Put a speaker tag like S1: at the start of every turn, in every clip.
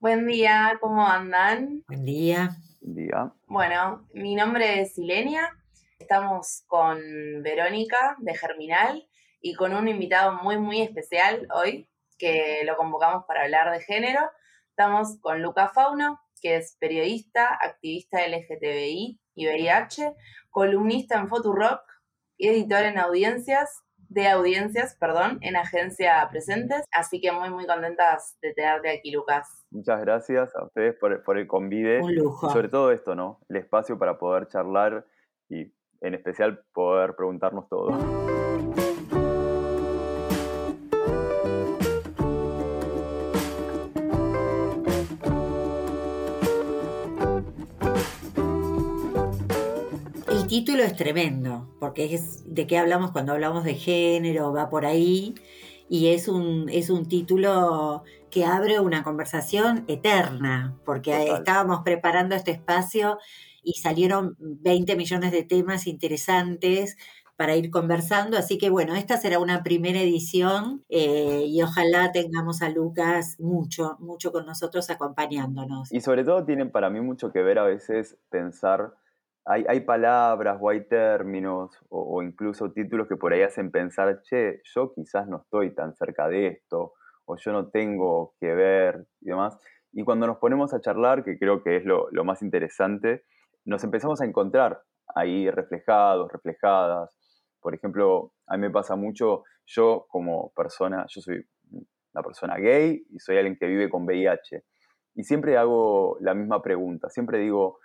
S1: Buen día, ¿cómo andan?
S2: Buen día.
S3: Buen día.
S1: Bueno, mi nombre es Silenia. Estamos con Verónica de Germinal y con un invitado muy, muy especial hoy que lo convocamos para hablar de género. Estamos con Luca Fauno, que es periodista, activista LGTBI y VIH, columnista en Rock y editor en audiencias de audiencias, perdón, en Agencia Presentes. Así que muy, muy contentas de tenerte aquí, Lucas.
S3: Muchas gracias a ustedes por, por el convite.
S2: Un lujo.
S3: Sobre todo esto, ¿no? El espacio para poder charlar y en especial poder preguntarnos todo.
S2: Título es tremendo, porque es de qué hablamos cuando hablamos de género, va por ahí, y es un, es un título que abre una conversación eterna, porque estábamos preparando este espacio y salieron 20 millones de temas interesantes para ir conversando. Así que bueno, esta será una primera edición eh, y ojalá tengamos a Lucas mucho, mucho con nosotros acompañándonos.
S3: Y sobre todo tienen para mí mucho que ver a veces pensar hay, palabras o hay términos o, incluso títulos que por ahí hacen pensar, che, yo quizás no estoy tan cerca de esto o yo no tengo que ver y demás. Y cuando nos ponemos a charlar, que creo que es lo, más interesante, nos empezamos a encontrar ahí reflejados, reflejadas. Por ejemplo, a mí me pasa mucho, yo como persona, yo soy una persona gay y soy alguien que vive con VIH. Y siempre hago la misma pregunta, siempre digo,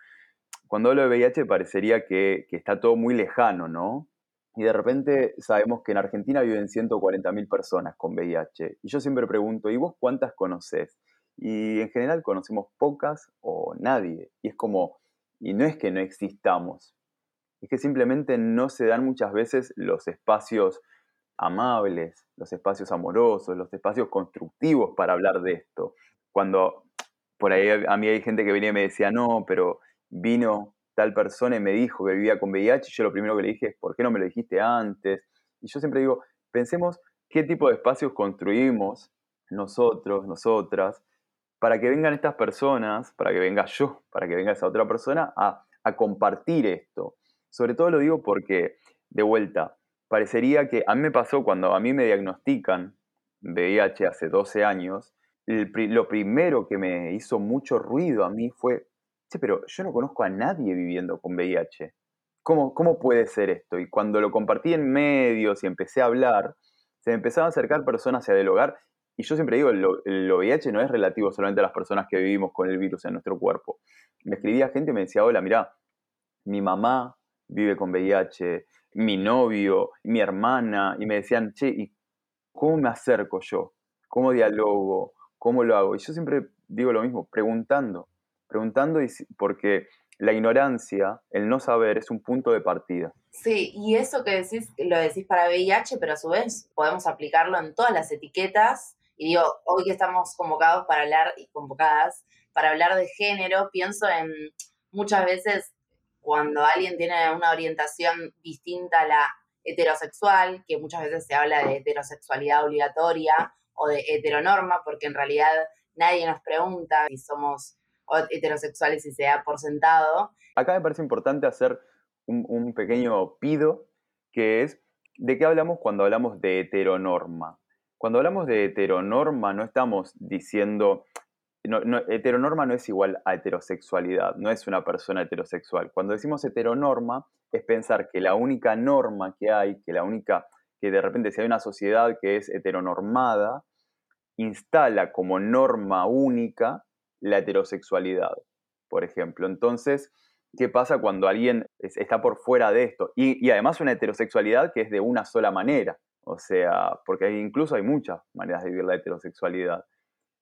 S3: cuando hablo de VIH parecería que, está todo muy lejano, ¿no? Y de repente sabemos que en Argentina viven 140.000 personas con VIH. Y yo siempre pregunto, ¿y vos cuántas conoces? Y en general conocemos pocas o nadie. Y es como, y no es que no existamos, es que simplemente no se dan muchas veces los espacios amables, los espacios amorosos, los espacios constructivos para hablar de esto. Cuando por ahí a mí hay gente que venía y me decía, no, pero vino tal persona y me dijo que vivía con VIH, y yo lo primero que le dije es, ¿por qué no me lo dijiste antes? Y yo siempre digo, pensemos qué tipo de espacios construimos nosotros, nosotras, para que vengan estas personas, para que venga yo, para que venga esa otra persona a, compartir esto. Sobre todo lo digo porque, de vuelta, parecería que a mí me pasó cuando a mí me diagnostican VIH hace 12 años, lo primero que me hizo mucho ruido a mí fue, pero yo no conozco a nadie viviendo con VIH. ¿Cómo, ¿Cómo puede ser esto? Y cuando lo compartí en medios y empecé a hablar, se me empezaban a acercar personas a dialogar. Y yo siempre digo, el VIH no es relativo solamente a las personas que vivimos con el virus en nuestro cuerpo. Me escribía gente y me decía, hola, mira, mi mamá vive con VIH, mi novio, mi hermana, y me decían, che, ¿y cómo me acerco yo? ¿Cómo dialogo? ¿Cómo lo hago? Y yo siempre digo lo mismo, preguntando preguntando porque la ignorancia, el no saber, es un punto de partida.
S1: Sí, y eso que decís, lo decís para VIH, pero a su vez podemos aplicarlo en todas las etiquetas. Y digo, hoy que estamos convocados para hablar y convocadas para hablar de género, pienso en muchas veces cuando alguien tiene una orientación distinta a la heterosexual, que muchas veces se habla de heterosexualidad obligatoria o de heteronorma, porque en realidad nadie nos pregunta si somos heterosexuales y se da por sentado.
S3: Acá me parece importante hacer un, pequeño pido, que es, ¿de qué hablamos cuando hablamos de heteronorma? Cuando hablamos de heteronorma no estamos diciendo, heteronorma no es igual a heterosexualidad, no es una persona heterosexual. Cuando decimos heteronorma es pensar que la única norma que hay, que la única, que de repente si hay una sociedad que es heteronormada, instala como norma única la heterosexualidad, por ejemplo. Entonces, ¿qué pasa cuando alguien está por fuera de esto? Y, además una heterosexualidad que es de una sola manera. O sea, porque incluso hay muchas maneras de vivir la heterosexualidad.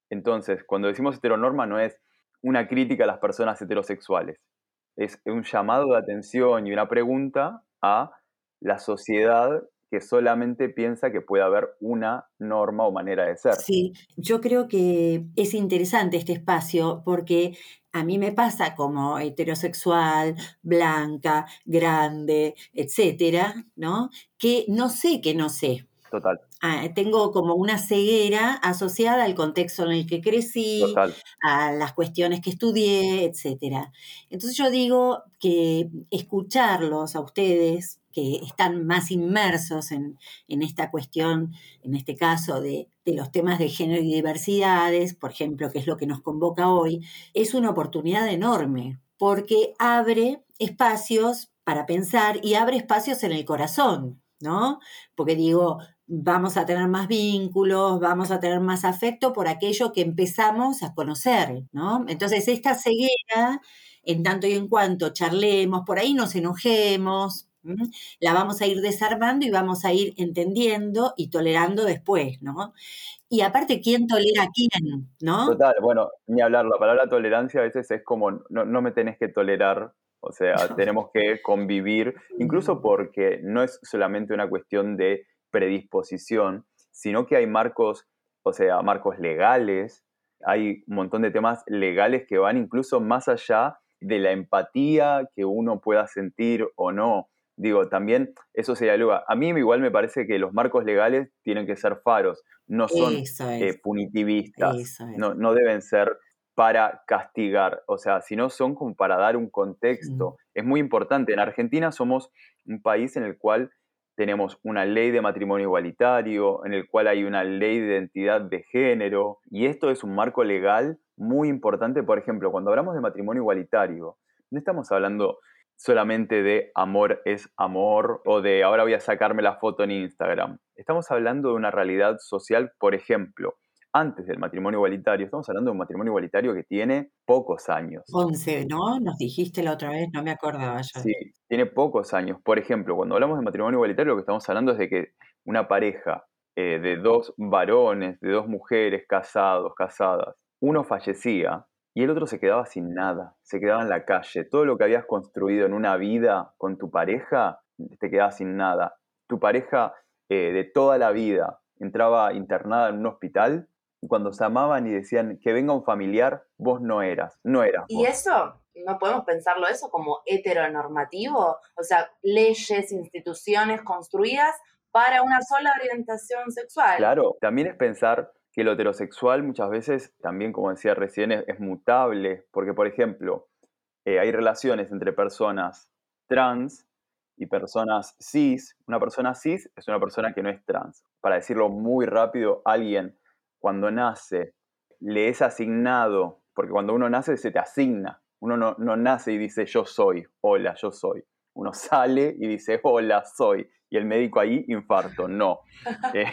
S3: Entonces, cuando decimos heteronorma no es una crítica a las personas heterosexuales, es un llamado de atención y una pregunta a la sociedad que solamente piensa que puede haber una norma o manera de ser.
S2: Sí, yo creo que es interesante este espacio porque a mí me pasa como heterosexual, blanca, grande, etcétera, ¿no? Que no sé que no sé.
S3: Total.
S2: Ah, tengo como una ceguera asociada al contexto en el que crecí, a las cuestiones que estudié, etcétera. Entonces yo digo que escucharlos a ustedes, que están más inmersos en, esta cuestión, en este caso de, de, los temas de género y diversidades, por ejemplo, que es lo que nos convoca hoy, es una oportunidad enorme, porque abre espacios para pensar y abre espacios en el corazón, ¿no? Porque digo, vamos a tener más vínculos, vamos a tener más afecto por aquello que empezamos a conocer, ¿no? Entonces, esta ceguera, en tanto y en cuanto charlemos, por ahí nos enojemos, la vamos a ir desarmando y vamos a ir entendiendo y tolerando después, ¿no? Y aparte, ¿quién tolera a quién, no?
S3: Total, bueno, ni hablar, la palabra tolerancia a veces es como, no, no me tenés que tolerar, o sea, tenemos que convivir, incluso mm. porque no es solamente una cuestión de predisposición, sino que hay marcos, o sea, marcos legales, hay un montón de temas legales que van incluso más allá de la empatía que uno pueda sentir o no. Digo, también eso se dialoga. A mí igual me parece que los marcos legales tienen que ser faros, no son eh, punitivistas, no, no deben ser para castigar, o sea, si no son como para dar un contexto. Es muy importante. En Argentina somos un país en el cual tenemos una ley de matrimonio igualitario, en el cual hay una ley de identidad de género, y esto es un marco legal muy importante. Por ejemplo, cuando hablamos de matrimonio igualitario, no estamos hablando solamente de amor es amor o de ahora voy a sacarme la foto en Instagram. Estamos hablando de una realidad social, por ejemplo, antes del matrimonio igualitario. Estamos hablando de un matrimonio igualitario que tiene pocos años.
S2: 11, ¿no? Nos dijiste la otra vez, no me acordaba.
S3: Sí, tiene pocos años. Por ejemplo, cuando hablamos de matrimonio igualitario, lo que estamos hablando es de que una pareja eh, de dos varones, de dos mujeres casados, casadas, uno fallecía y el otro se quedaba sin nada, se quedaba en la calle. Todo lo que habías construido en una vida con tu pareja, te quedaba sin nada. Tu pareja eh, de toda la vida entraba internada en un hospital y cuando se amaban y decían que venga un familiar, vos no eras, no eras.
S1: ¿Y eso? ¿No podemos pensarlo eso como heteronormativo? O sea, leyes, instituciones construidas para una sola orientación sexual.
S3: Claro, también es pensar que lo heterosexual muchas veces, también como decía recién, es, mutable, porque por ejemplo, eh, hay relaciones entre personas trans y personas cis. Una persona cis es una persona que no es trans. Para decirlo muy rápido, alguien cuando nace le es asignado, porque cuando uno nace se te asigna, uno no, nace y dice yo soy, hola, yo soy. Uno sale y dice hola, soy. Y el médico ahí, infarto, no. Eh,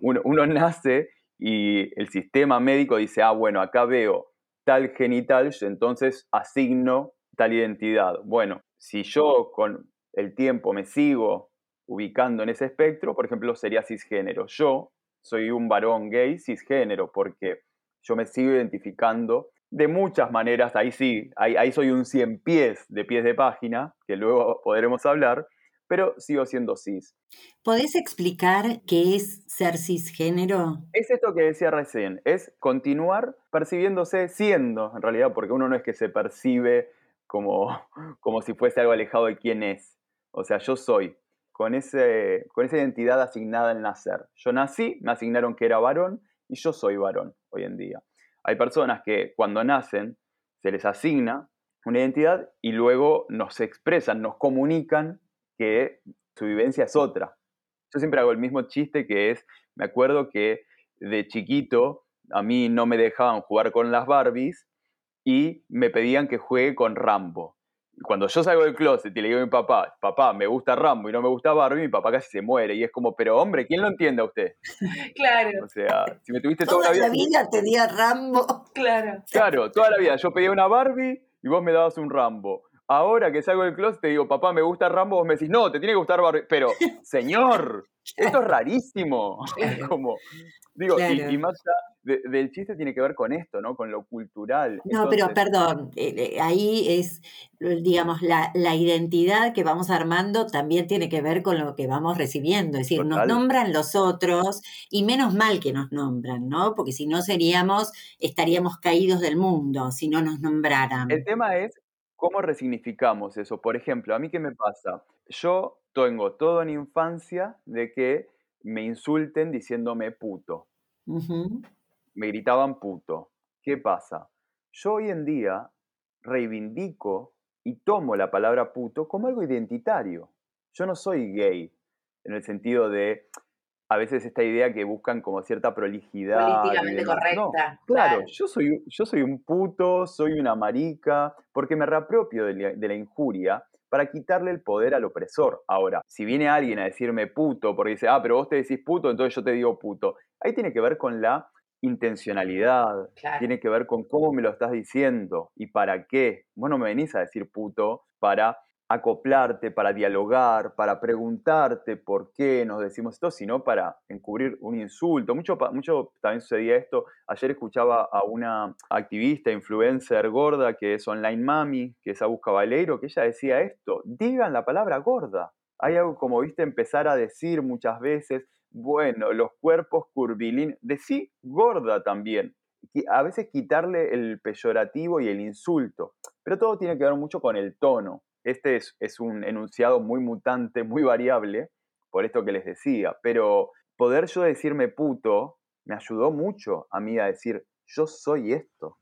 S3: uno, uno nace y el sistema médico dice, ah, bueno, acá veo tal genital, entonces asigno tal identidad. Bueno, si yo con el tiempo me sigo ubicando en ese espectro, por ejemplo, sería cisgénero. Yo soy un varón gay cisgénero porque yo me sigo identificando de muchas maneras, ahí sí, ahí, soy un 100 pies de pies de página, que luego podremos hablar, pero sigo siendo cis.
S2: ¿Podés explicar qué es ser cisgénero?
S3: Es esto que decía recién, es continuar percibiéndose siendo, en realidad, porque uno no es que se percibe como, como si fuese algo alejado de quién es. O sea, yo soy, con, ese, con esa identidad asignada al nacer. Yo nací, me asignaron que era varón y yo soy varón hoy en día. Hay personas que cuando nacen se les asigna una identidad y luego nos expresan, nos comunican que su vivencia es otra. Yo siempre hago el mismo chiste que es, me acuerdo que de chiquito a mí no me dejaban jugar con las Barbies y me pedían que juegue con Rambo cuando yo salgo del closet y le digo a mi papá, papá, me gusta Rambo y no me gusta Barbie, mi papá casi se muere. Y es como, pero hombre, ¿quién lo entiende a usted?
S1: Claro.
S3: O sea, si me tuviste
S2: toda, la vida. tenía Rambo.
S1: Claro.
S3: Claro, toda la vida. Yo pedía una Barbie y vos me dabas un Rambo. Ahora que salgo del closet te digo, papá, me gusta Rambo, vos me decís, no, te tiene que gustar Barbie. Pero, señor, esto es rarísimo. como, digo, y, más allá del chiste tiene que ver con esto, ¿no? Con lo cultural.
S2: No, pero perdón, eh, eh, ahí es, digamos, la, identidad que vamos armando también tiene que ver con lo que vamos recibiendo. Es decir, nos nombran los otros y menos mal que nos nombran, ¿no? Porque si no seríamos, estaríamos caídos del mundo si no nos nombraran.
S3: El tema es cómo resignificamos eso. Por ejemplo, ¿a mí qué me pasa? Yo tengo todo en infancia de que me insulten diciéndome puto. Me gritaban puto. ¿Qué pasa? Yo hoy en día reivindico y tomo la palabra puto como algo identitario. Yo no soy gay, en el sentido de, a veces esta idea que buscan como cierta prolijidad.
S1: Políticamente correcta.
S3: claro, Yo, soy, yo soy un puto, soy una marica, porque me reapropio de la, injuria para quitarle el poder al opresor. Ahora, si viene alguien a decirme puto, porque dice, ah, pero vos te decís puto, entonces yo te digo puto, ahí tiene que ver con la intencionalidad, tiene que ver con cómo me lo estás diciendo y para qué. Vos no me venís a decir puto para acoplarte, para dialogar, para preguntarte por qué nos decimos esto, sino para encubrir un insulto. Mucho, mucho también sucedía esto. Ayer escuchaba a una activista, influencer gorda, que es Online Mami, que es Busca Valeiro, que ella decía esto, digan la palabra gorda. Hay algo como, viste, empezar a decir muchas veces, bueno, los cuerpos curvilíneos, decí gorda también. A veces quitarle el peyorativo y el insulto, pero todo tiene que ver mucho con el tono. Este es, un enunciado muy mutante, muy variable, por esto que les decía, pero poder yo decirme puto me ayudó mucho a mí a decir, yo soy esto.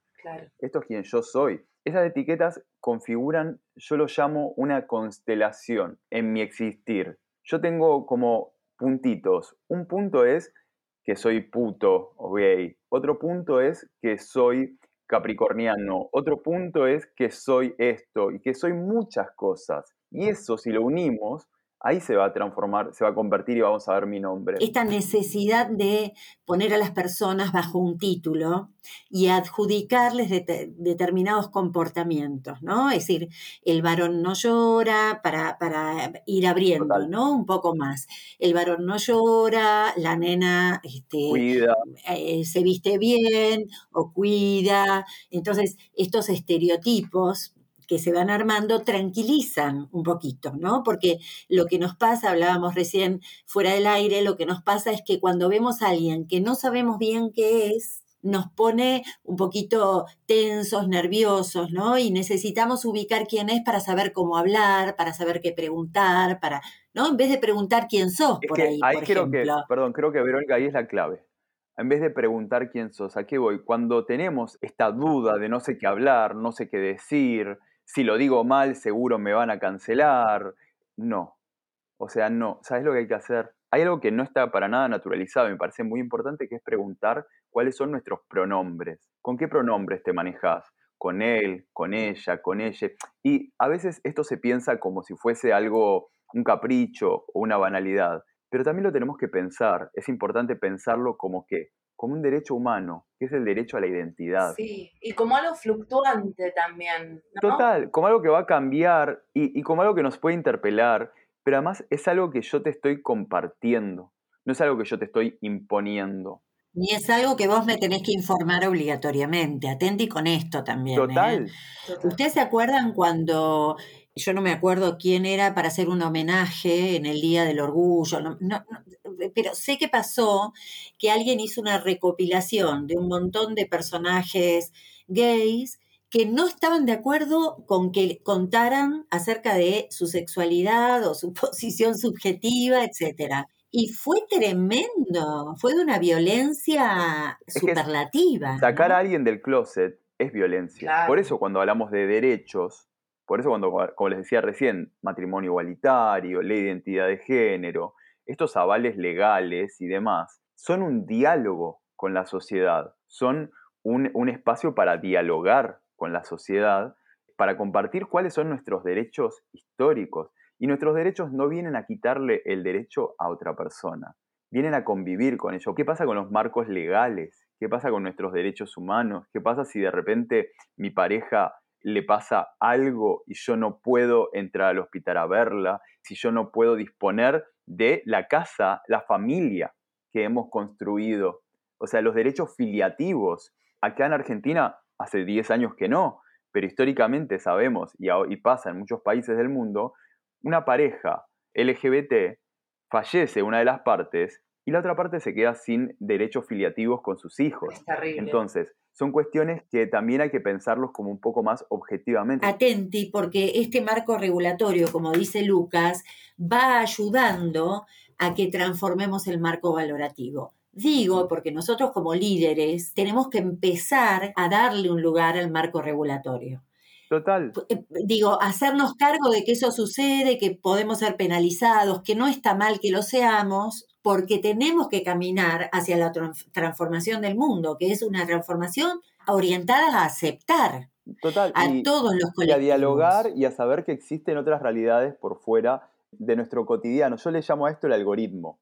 S3: Esto es quien yo soy. Esas etiquetas configuran, yo lo llamo una constelación en mi existir. Yo tengo como puntitos. Un punto es que soy puto o gay. Otro punto es que soy capricorniano. Otro punto es que soy esto y que soy muchas cosas. Y eso, si lo unimos, ahí se va a transformar, se va a convertir y vamos a ver mi nombre.
S2: Esta necesidad de poner a las personas bajo un título y adjudicarles determinados comportamientos, ¿no? Es decir, el varón no llora para, ir abriendo, ¿no? Un poco más. El varón no llora, la nena este, eh, se viste bien o cuida. Entonces, estos estereotipos que se van armando tranquilizan un poquito, ¿no? Porque lo que nos pasa, hablábamos recién fuera del aire, lo que nos pasa es que cuando vemos a alguien que no sabemos bien qué es, nos pone un poquito tensos, nerviosos, ¿no? Y necesitamos ubicar quién es para saber cómo hablar, para saber qué preguntar, para, ¿no? En vez de preguntar quién sos por ahí, por
S3: creo que, perdón, creo que Verónica ahí es la clave. En vez de preguntar quién sos, ¿a qué voy? Cuando tenemos esta duda de no sé qué hablar, no sé qué decir, si lo digo mal seguro me van a cancelar. No. O sea, no. ¿Sabes lo que hay que hacer? Hay algo que no está para nada naturalizado, me parece muy importante, que es preguntar cuáles son nuestros pronombres. ¿Con qué pronombres te manejas? Con él, con ella, con ella. Y a veces esto se piensa como si fuese algo, un capricho o una banalidad, pero también lo tenemos que pensar. Es importante pensarlo como que como un derecho humano, que es el derecho a la identidad.
S1: Sí, y como algo fluctuante también.
S3: Total, como algo que va a cambiar y, como algo que nos puede interpelar, pero además es algo que yo te estoy compartiendo, no es algo que yo te estoy imponiendo.
S2: Ni es algo que vos me tenés que informar obligatoriamente. Atenti con esto también. ¿eh? Total. ¿Ustedes se acuerdan cuando yo no me acuerdo quién era para hacer un homenaje en el Día del Orgullo, pero sé que pasó que alguien hizo una recopilación de un montón de personajes gays que no estaban de acuerdo con que contaran acerca de su sexualidad o su posición subjetiva, etc. Y fue tremendo, fue de una violencia superlativa.
S3: Sacar a alguien del closet es violencia. Por eso cuando hablamos de derechos, por eso cuando, como les decía recién, matrimonio igualitario, ley de identidad de género, estos avales legales y demás, son un diálogo con la sociedad, son un, espacio para dialogar con la sociedad, para compartir cuáles son nuestros derechos históricos. Y nuestros derechos no vienen a quitarle el derecho a otra persona, vienen a convivir con ello. ¿Qué pasa con los marcos legales? ¿Qué pasa con nuestros derechos humanos? ¿Qué pasa si de repente mi pareja le pasa algo y yo no puedo entrar al hospital a verla, si yo no puedo disponer de la casa, la familia que hemos construido. O sea, los derechos filiativos. Acá en Argentina hace 10 años que no, pero históricamente sabemos, y, y pasa en muchos países del mundo, una pareja LGBT fallece una de las partes y la otra parte se queda sin derechos filiativos con sus hijos.
S1: Es terrible.
S3: Entonces, son cuestiones que también hay que pensarlos como un poco más objetivamente.
S2: Atenti, porque este marco regulatorio, como dice Lucas, va ayudando a que transformemos el marco valorativo. Digo, porque nosotros como líderes tenemos que empezar a darle un lugar al marco regulatorio.
S3: Total.
S2: Eh, digo, hacernos cargo de que eso sucede, que podemos ser penalizados, que no está mal que lo seamos, porque tenemos que caminar hacia la transformación del mundo, que es una transformación orientada a aceptar
S3: Total.
S2: a todos los colectivos. Y
S3: a dialogar y a saber que existen otras realidades por fuera de nuestro cotidiano. Yo le llamo a esto el algoritmo,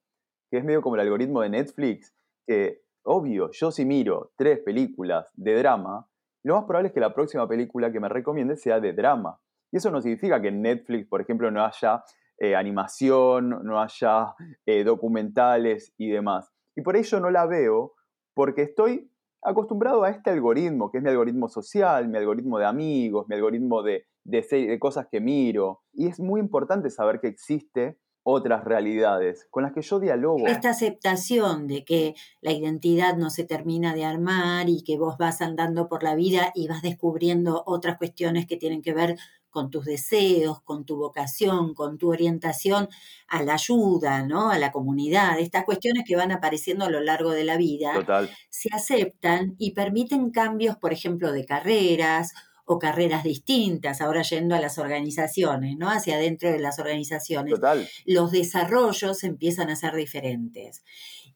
S3: que es medio como el algoritmo de Netflix, que obvio, yo si miro tres películas de drama, lo más probable es que la próxima película que me recomiende sea de drama. Y eso no significa que en Netflix, por ejemplo, no haya eh, animación, no haya eh, documentales y demás. Y por ello no la veo porque estoy acostumbrado a este algoritmo, que es mi algoritmo social, mi algoritmo de amigos, mi algoritmo de, de, de cosas que miro. Y es muy importante saber que existe otras realidades con las que yo dialogo.
S2: Esta aceptación de que la identidad no se termina de armar y que vos vas andando por la vida y vas descubriendo otras cuestiones que tienen que ver con tus deseos, con tu vocación, con tu orientación a la ayuda, ¿no? A la comunidad, estas cuestiones que van apareciendo a lo largo de la vida, se aceptan y permiten cambios, por ejemplo, de carreras o carreras distintas, ahora yendo a las organizaciones, ¿no? Hacia adentro de las organizaciones. Los desarrollos empiezan a ser diferentes.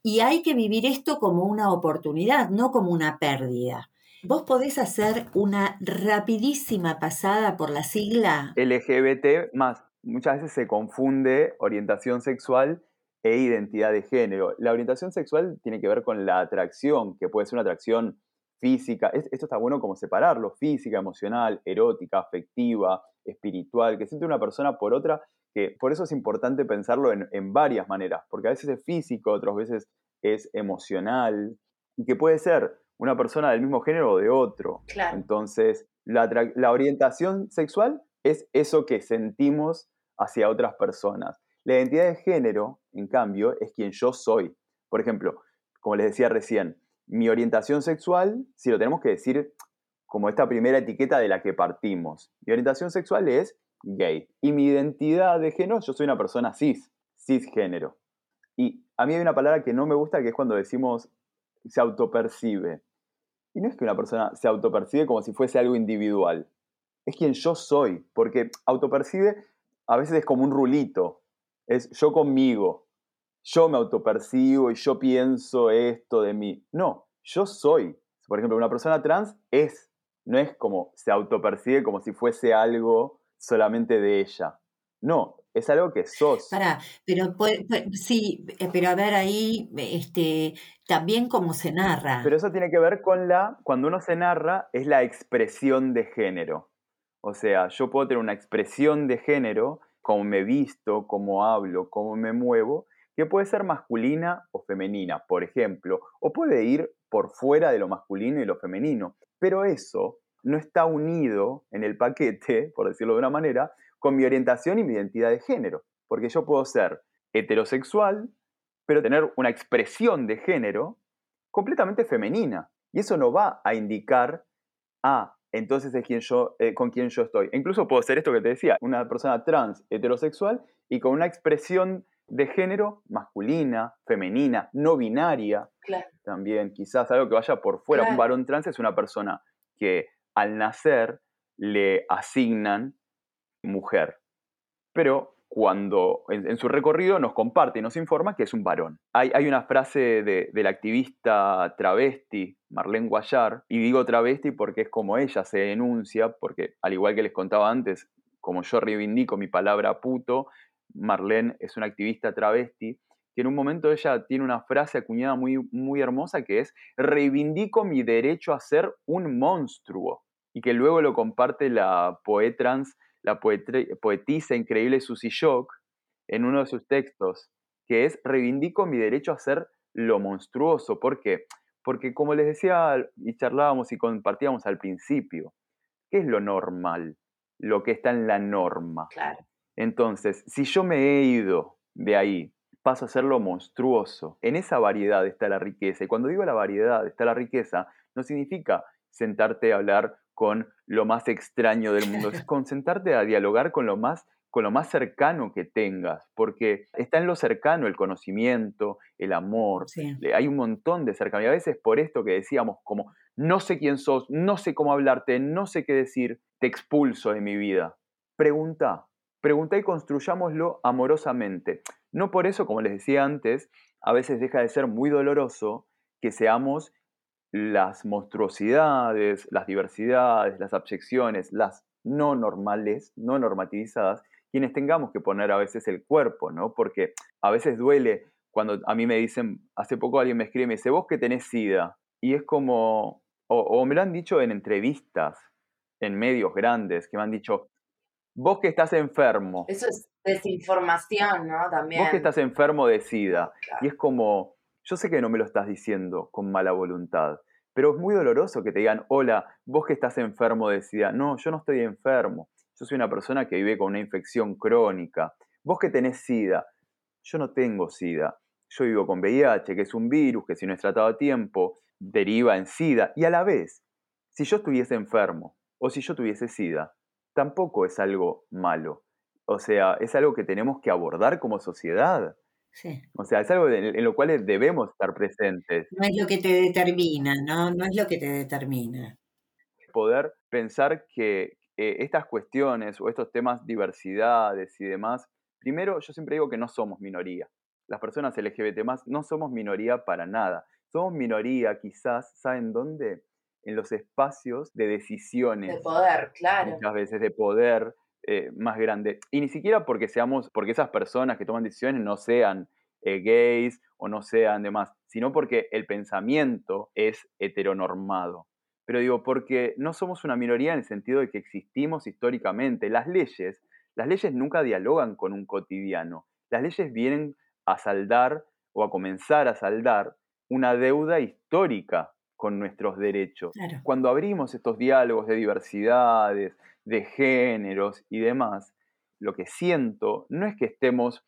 S2: Y hay que vivir esto como una oportunidad, no como una pérdida. ¿Vos podés hacer una rapidísima pasada por la sigla?
S3: LGBT más. Muchas veces se confunde orientación sexual e identidad de género. La orientación sexual tiene que ver con la atracción, que puede ser una atracción física, esto está bueno como separarlo, física, emocional, erótica, afectiva, espiritual, que siente una persona por otra, que por eso es importante pensarlo en, varias maneras, porque a veces es físico, otras veces es emocional, y que puede ser una persona del mismo género o de otro. Entonces, la, la orientación sexual es eso que sentimos hacia otras personas. La identidad de género, en cambio, es quien yo soy. Por ejemplo, como les decía recién, mi orientación sexual, si lo tenemos que decir como esta primera etiqueta de la que partimos, mi orientación sexual es gay. Y mi identidad de género, yo soy una persona cis, cisgénero. Y a mí hay una palabra que no me gusta que es cuando decimos se autopercibe. Y no es que una persona se autopercibe como si fuese algo individual. Es quien yo soy, porque autopercibe a veces es como un rulito. Es yo conmigo, yo me autopercibo y yo pienso esto de mí. No, yo soy. Por ejemplo, una persona trans es, no es como se autopercibe como si fuese algo solamente de ella. No, es algo que sos.
S2: Pará, pero sí, eh, pero a ver ahí, este, también cómo se narra.
S3: Pero eso tiene que ver con la, cuando uno se narra, es la expresión de género. O sea, yo puedo tener una expresión de género, cómo me visto, cómo hablo, cómo me muevo, que puede ser masculina o femenina, por ejemplo, o puede ir por fuera de lo masculino y lo femenino. Pero eso no está unido en el paquete, por decirlo de una manera, con mi orientación y mi identidad de género. Porque yo puedo ser heterosexual, pero tener una expresión de género completamente femenina. Y eso no va a indicar, ah, entonces es quien yo, eh, con quien yo estoy. incluso puedo ser esto que te decía, una persona trans heterosexual y con una expresión de género masculina, femenina, no binaria. También, quizás algo que vaya por fuera. Un varón trans es una persona que al nacer le asignan mujer. Pero cuando en, su recorrido nos comparte y nos informa que es un varón. Hay, hay una frase de, la activista travesti Marlene Guayar, y digo travesti porque es como ella se denuncia, porque al igual que les contaba antes, como yo reivindico mi palabra puto, Marlene es una activista travesti, que en un momento ella tiene una frase acuñada muy, muy hermosa que es, reivindico mi derecho a ser un monstruo, y que luego lo comparte la poetrans, la poetisa increíble Susie Shock, en uno de sus textos, que es, reivindico mi derecho a ser lo monstruoso. ¿Por qué? Porque como les decía y charlábamos y compartíamos al principio, ¿qué es lo normal? Lo que está en la norma.
S1: Claro.
S3: Entonces, si yo me he ido de ahí, paso a ser lo monstruoso. En esa variedad está la riqueza. Y cuando digo la variedad está la riqueza, no significa sentarte a hablar con lo más extraño del mundo, es con sentarte a dialogar con lo más con lo más cercano que tengas, porque está en lo cercano el conocimiento, el amor, hay un montón de cercanía. A veces por esto que decíamos, como no sé quién sos, no sé cómo hablarte, no sé qué decir, te expulso de mi vida. Pregunta, pregunta y construyámoslo amorosamente. No por eso, como les decía antes, a veces deja de ser muy doloroso que seamos las monstruosidades, las diversidades, las abyecciones, las no normales, no normativizadas, quienes tengamos que poner a veces el cuerpo, ¿no? Porque a veces duele cuando a mí me dicen, hace poco alguien me escribe y me dice, vos que tenés SIDA. Y es como, o, me lo han dicho en entrevistas, en medios grandes, que me han dicho, vos que estás enfermo.
S1: Eso es desinformación, ¿no? También.
S3: Vos que estás enfermo de SIDA. Y es como, yo sé que no me lo estás diciendo con mala voluntad, pero es muy doloroso que te digan, hola, vos que estás enfermo de SIDA. No, yo no estoy enfermo. Yo soy una persona que vive con una infección crónica. Vos que tenés SIDA, yo no tengo SIDA. Yo vivo con VIH, que es un virus que si no es tratado a tiempo, deriva en SIDA. Y a la vez, si yo estuviese enfermo o si yo tuviese SIDA, tampoco es algo malo. O sea, es algo que tenemos que abordar como sociedad. Sí. O sea, es algo en, lo cual debemos estar presentes.
S2: No es lo que te determina, ¿no? No es lo que te determina.
S3: Poder pensar que, eh, estas cuestiones o estos temas diversidades y demás, primero yo siempre digo que no somos minoría. Las personas LGBT no somos minoría para nada. Somos minoría quizás, ¿saben dónde? En los espacios de decisiones.
S1: De poder, claro.
S3: Muchas veces de poder eh, más grande. Y ni siquiera porque seamos, porque esas personas que toman decisiones no sean eh, gays o no sean demás, sino porque el pensamiento es heteronormado pero digo, porque no somos una minoría en el sentido de que existimos históricamente. Las leyes, las leyes nunca dialogan con un cotidiano. Las leyes vienen a saldar o a comenzar a saldar una deuda histórica con nuestros derechos. Cuando abrimos estos diálogos de diversidades, de géneros y demás, lo que siento no es que estemos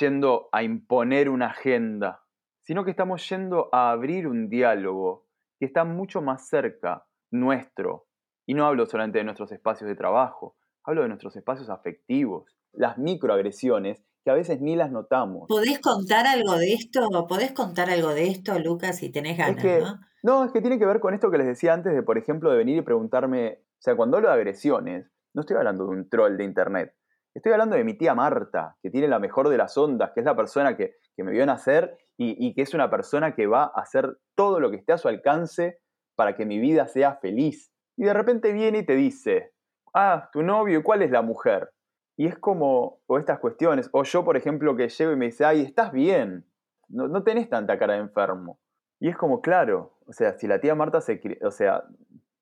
S3: yendo a imponer una agenda, sino que estamos yendo a abrir un diálogo que está mucho más cerca nuestro. Y no hablo solamente de nuestros espacios de trabajo, hablo de nuestros espacios afectivos, las microagresiones que a veces ni las notamos.
S2: ¿Podés contar algo de esto? ¿Podés contar algo de esto, Lucas, si tenés ganas? ¿no?
S3: no, es que tiene que ver con esto que les decía antes de, por ejemplo, de venir y preguntarme, sea, cuando hablo de agresiones, no estoy hablando de un troll de internet, estoy hablando de mi tía Marta, que tiene la mejor de las ondas, que es la persona que, me vio nacer y, que es una persona que va a hacer todo lo que esté a su alcance para que mi vida sea feliz. Y de repente viene y te dice, ah, tu novio, ¿y cuál es la mujer? Y es como, o estas cuestiones, o yo, por ejemplo, que llego y me dice, ay, estás bien, no, no tenés tanta cara de enfermo. Y es como, claro, o sea, si la tía Marta se, o sea,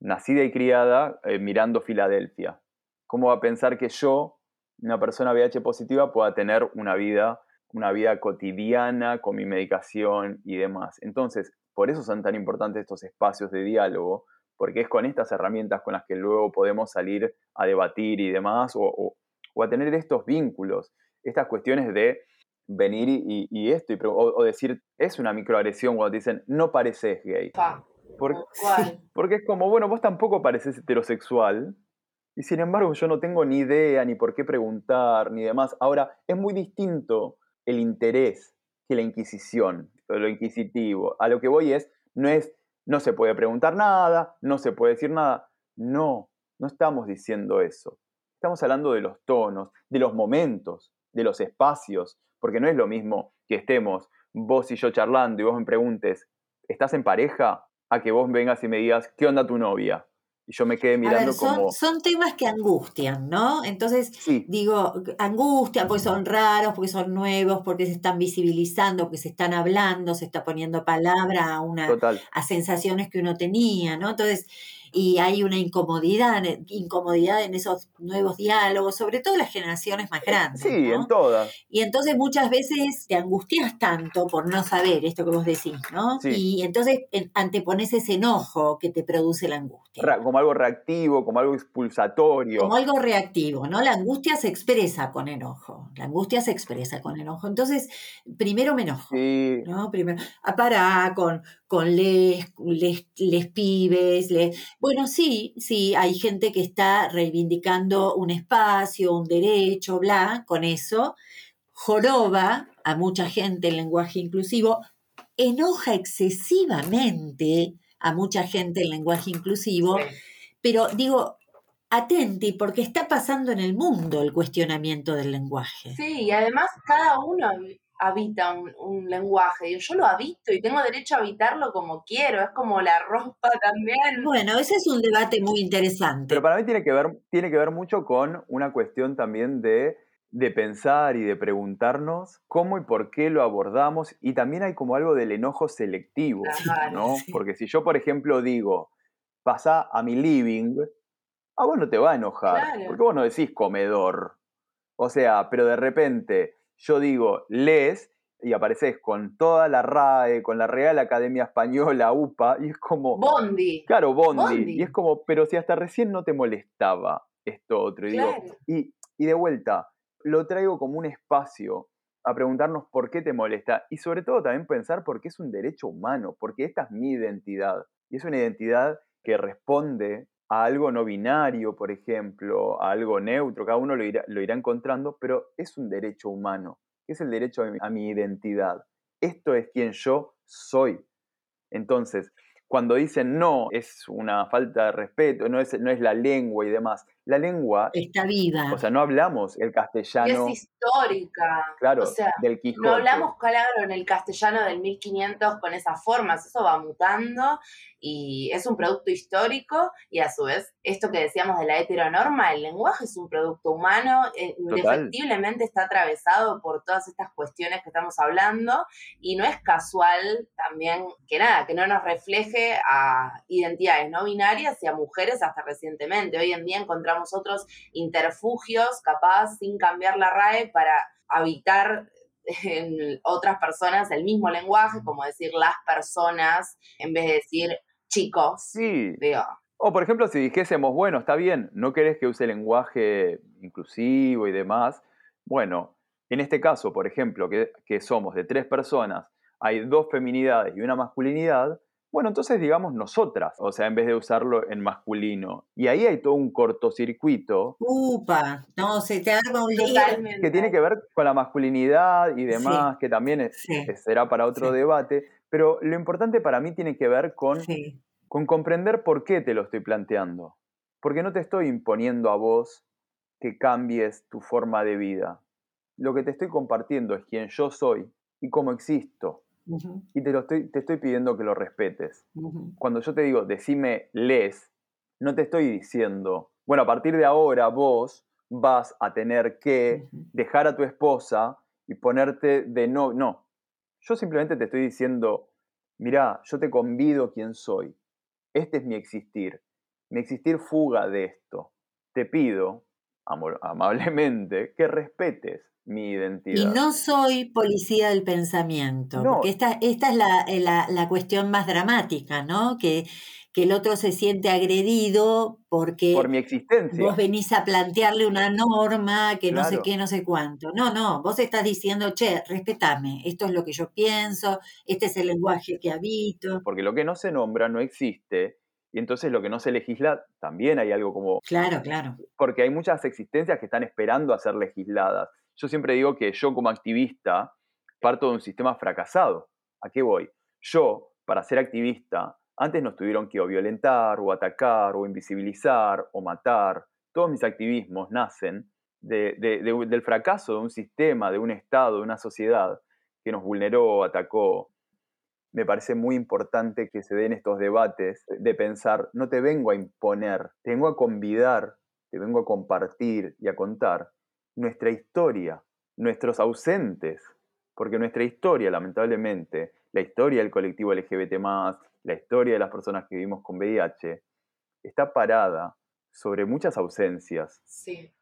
S3: nacida y criada eh, mirando Filadelfia, ¿cómo va a pensar que yo, una persona VIH positiva, pueda tener una vida una vida cotidiana con mi medicación y demás. Entonces, por eso son tan importantes estos espacios de diálogo, porque es con estas herramientas con las que luego podemos salir a debatir y demás, o, a tener estos vínculos, estas cuestiones de venir y, esto, y, o, decir, es una microagresión cuando te dicen, no pareces gay. Porque, porque es como, bueno, vos tampoco pareces heterosexual, y sin embargo yo no tengo ni idea, ni por qué preguntar, ni demás. Ahora, es muy distinto el interés que la Inquisición, lo inquisitivo. A lo que voy es, no es, no se puede preguntar nada, no se puede decir nada. No, no estamos diciendo eso. Estamos hablando de los tonos, de los momentos, de los espacios, porque no es lo mismo que estemos vos y yo charlando y vos me preguntes, ¿estás en pareja? A que vos vengas y me digas, ¿qué onda tu novia? y yo me quedé mirando
S2: son,
S3: como...
S2: Son temas que angustian, ¿no? Entonces, digo, angustian porque son raros, porque son nuevos, porque se están visibilizando, porque se están hablando, se está poniendo palabra a, una, a sensaciones que uno tenía, ¿no? Entonces, y hay una incomodidad, incomodidad en esos nuevos diálogos, sobre todo las generaciones más grandes.
S3: Sí, en todas.
S2: Y entonces muchas veces te angustias tanto por no saber esto que vos decís, ¿no? Y entonces antepones ese enojo que te produce la angustia.
S3: como algo reactivo, como algo expulsatorio.
S2: Como algo reactivo, ¿no? La angustia se expresa con enojo. La angustia se expresa con enojo. Entonces, primero me enojo, ¿no? Primero, ah, para con, con les, les, les pibes. Bueno, sí, sí, hay gente que está reivindicando un espacio, un derecho, bla, con eso. Joroba a mucha gente el lenguaje inclusivo, enoja excesivamente a mucha gente el lenguaje inclusivo, pero digo, atenti, porque está pasando en el mundo el cuestionamiento del lenguaje.
S1: Sí, y además cada uno habita un, lenguaje. Yo lo habito y tengo derecho a habitarlo como quiero. Es como la ropa también.
S2: Bueno, ese es un debate muy interesante.
S3: Pero para mí tiene que ver, tiene que ver mucho con una cuestión también de, de pensar y de preguntarnos cómo y por qué lo abordamos. Y también hay como algo del enojo selectivo, ¿no? Porque si yo, por ejemplo, digo, pasa a mi living, a vos no te va a enojar. Porque vos no decís comedor. O sea, pero de repente yo digo, lees y apareces con toda la RAE, con la Real Academia Española, UPA, y es como...
S1: Bondi.
S3: Claro, Bondi. Y es como, pero si hasta recién no te molestaba esto otro. Y, y, y de vuelta, lo traigo como un espacio a preguntarnos por qué te molesta y sobre todo también pensar por qué es un derecho humano, porque esta es mi identidad. Y es una identidad que responde a algo no binario, por ejemplo, a algo neutro, cada uno lo irá, lo irá encontrando, pero es un derecho humano, es el derecho a mi, identidad. Esto es quien yo soy. Entonces, cuando dicen no, es una falta de respeto, no es, no es la lengua y demás, la lengua
S2: está viva.
S3: O sea, no hablamos el castellano.
S1: es histórica.
S3: Claro,
S1: o sea,
S3: del Quijote.
S1: No hablamos, claro, en el castellano del 1500 con esas formas. Eso va mutando y es un producto histórico y a su vez, esto que decíamos de la heteronorma, el lenguaje es un producto humano, eh, indefectiblemente está atravesado por todas estas cuestiones que estamos hablando y no es casual también que nada, que no nos refleje a identidades no binarias y a mujeres hasta recientemente. Hoy en día encontramos otros interfugios, capaz, sin cambiar la RAE, para habitar en otras personas el mismo lenguaje, como decir las personas, en vez de decir chicos.
S3: Sí. O por ejemplo, si dijésemos, bueno, está bien, no querés que use lenguaje inclusivo y demás, bueno, en este caso, por ejemplo, que, que somos de tres personas, hay dos feminidades y una masculinidad, bueno, entonces digamos nosotras, o sea, en vez de usarlo en masculino. Y ahí hay todo un cortocircuito.
S2: Upa, no, se te arma un
S3: Que tiene que ver con la masculinidad y demás, que también será para otro debate. Pero lo importante para mí tiene que ver con, con comprender por qué te lo estoy planteando. Porque no te estoy imponiendo a vos que cambies tu forma de vida. Lo que te estoy compartiendo es quién yo soy y cómo existo. Y te, lo estoy, te estoy pidiendo que lo respetes. Cuando yo te digo, decime les, no te estoy diciendo, bueno, a partir de ahora vos vas a tener que dejar a tu esposa y ponerte de no. No. Yo simplemente te estoy diciendo, mira, yo te convido quien soy. Este es mi existir. Mi existir fuga de esto. Te pido, amablemente, que respetes mi identidad.
S2: Y no soy policía del pensamiento, porque esta, esta es eh, la, la, cuestión más dramática, ¿no? Que, que el otro se siente agredido porque
S3: Por mi existencia.
S2: vos venís a plantearle una norma que no sé qué, no sé cuánto. No, no, vos estás diciendo, che, respetame, esto es lo que yo pienso, este es el lenguaje que habito.
S3: Porque lo que no se nombra no existe y entonces lo que no se legisla, también hay algo como...
S2: Claro, claro.
S3: Porque hay muchas existencias que están esperando a ser legisladas. Yo siempre digo que yo como activista parto de un sistema fracasado. ¿A qué voy? Yo, para ser activista, antes nos tuvieron que o violentar, o atacar, o invisibilizar, o matar. Todos mis activismos nacen del fracaso de un sistema, de un Estado, de una sociedad que nos vulneró, atacó. Me parece muy importante que se den estos debates de pensar, no te vengo a imponer, te vengo a convidar, te vengo a compartir y a contar nuestra historia, nuestros ausentes, porque nuestra historia, lamentablemente, la historia del colectivo LGBT, la historia de las personas que vivimos con VIH, está parada sobre muchas ausencias,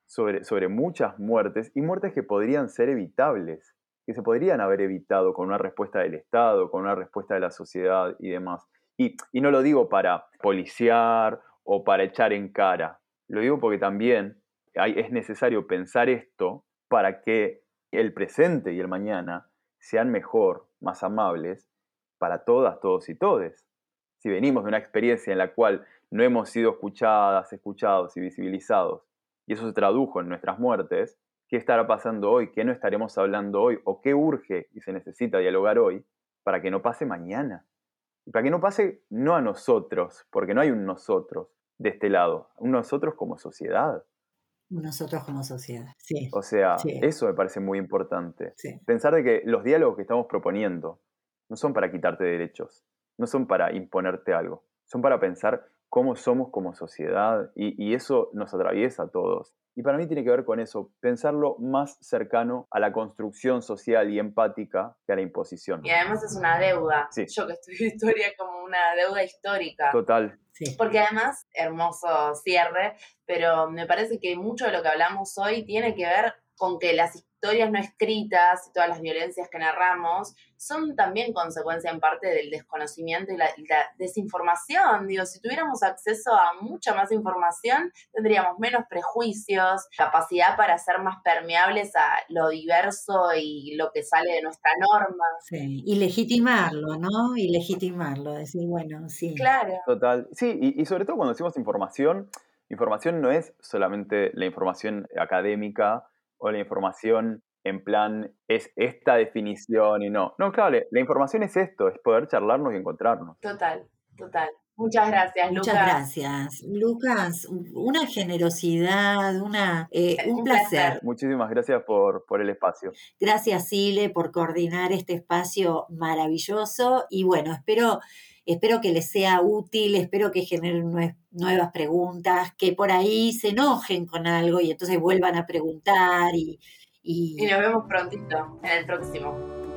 S3: sobre, sobre muchas muertes y muertes que podrían ser evitables, que se podrían haber evitado con una respuesta del Estado, con una respuesta de la sociedad y demás. Y, y no lo digo para policiar o para echar en cara, lo digo porque también es necesario pensar esto para que el presente y el mañana sean mejor, más amables, para todas, todos y todes. Si venimos de una experiencia en la cual no hemos sido escuchadas, escuchados y visibilizados, y eso se tradujo en nuestras muertes, ¿qué estará pasando hoy? ¿Qué no estaremos hablando hoy? ¿O qué urge y se necesita dialogar hoy para que no pase mañana? Y para que no pase no a nosotros, porque no hay un nosotros de este lado, un nosotros como sociedad.
S2: Nosotros como sociedad, sí.
S3: O sea, eso me parece muy importante. Pensar de que los diálogos que estamos proponiendo no son para quitarte derechos, no son para imponerte algo, son para pensar cómo somos como sociedad y, eso nos atraviesa a todos. Y para mí tiene que ver con eso, pensarlo más cercano a la construcción social y empática que a la imposición.
S1: Y además es una deuda. Yo que estudio historia como una deuda histórica.
S3: Total.
S1: Porque además, hermoso cierre, pero me parece que mucho de lo que hablamos hoy tiene que ver con que las historias no escritas y todas las violencias que narramos son también consecuencia en parte del desconocimiento y la, desinformación. Digo, si tuviéramos acceso a mucha más información, tendríamos menos prejuicios, capacidad para ser más permeables a lo diverso y lo que sale de nuestra norma.
S2: Sí, y legitimarlo, ¿no? Y legitimarlo, decir, bueno, sí.
S1: Claro.
S3: Total. Sí, y, y sobre todo cuando decimos información, información no es solamente la información académica, o la información en plan es esta definición y no. No, claro, la información es esto, es poder charlarnos y encontrarnos.
S1: Total, total. Muchas gracias,
S2: Muchas gracias. Lucas, una generosidad, una, eh, un, placer.
S3: Muchísimas gracias por, por el espacio.
S2: Gracias, Sile, por coordinar este espacio maravilloso. Y bueno, espero Espero que les sea útil, espero que generen nuevas preguntas, que por ahí se enojen con algo y entonces vuelvan a preguntar y,
S1: y... y nos vemos prontito en el próximo.